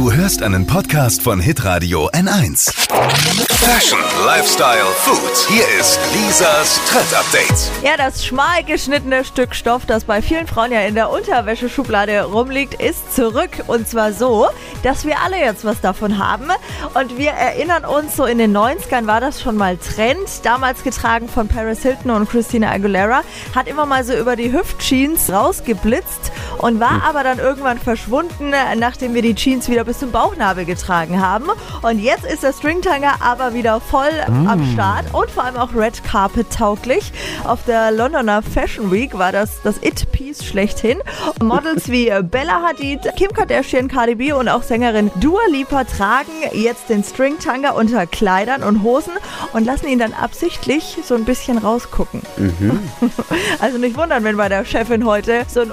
Du hörst einen Podcast von Hitradio N1. Fashion, Lifestyle, Food. Hier ist Lisas Trend Update. Ja, das schmal geschnittene Stück Stoff, das bei vielen Frauen ja in der Unterwäscheschublade rumliegt, ist zurück. Und zwar so, dass wir alle jetzt was davon haben. Und wir erinnern uns, so in den 90ern war das schon mal Trend. Damals getragen von Paris Hilton und Christina Aguilera. Hat immer mal so über die Hüftjeans rausgeblitzt und war aber dann irgendwann verschwunden, nachdem wir die Jeans wieder bis zum Bauchnabel getragen haben. Und jetzt ist der Stringtanga aber wieder voll am Start und vor allem auch Red Carpet tauglich. Auf der Londoner Fashion Week war das das It-Piece schlechthin. Models wie Bella Hadid, Kim Kardashian, Cardi B und auch Sängerin Dua Lipa tragen jetzt den Stringtanga unter Kleidern und Hosen und lassen ihn dann absichtlich so ein bisschen rausgucken. Also nicht wundern, wenn bei der Chefin heute so ein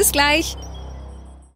Bis gleich.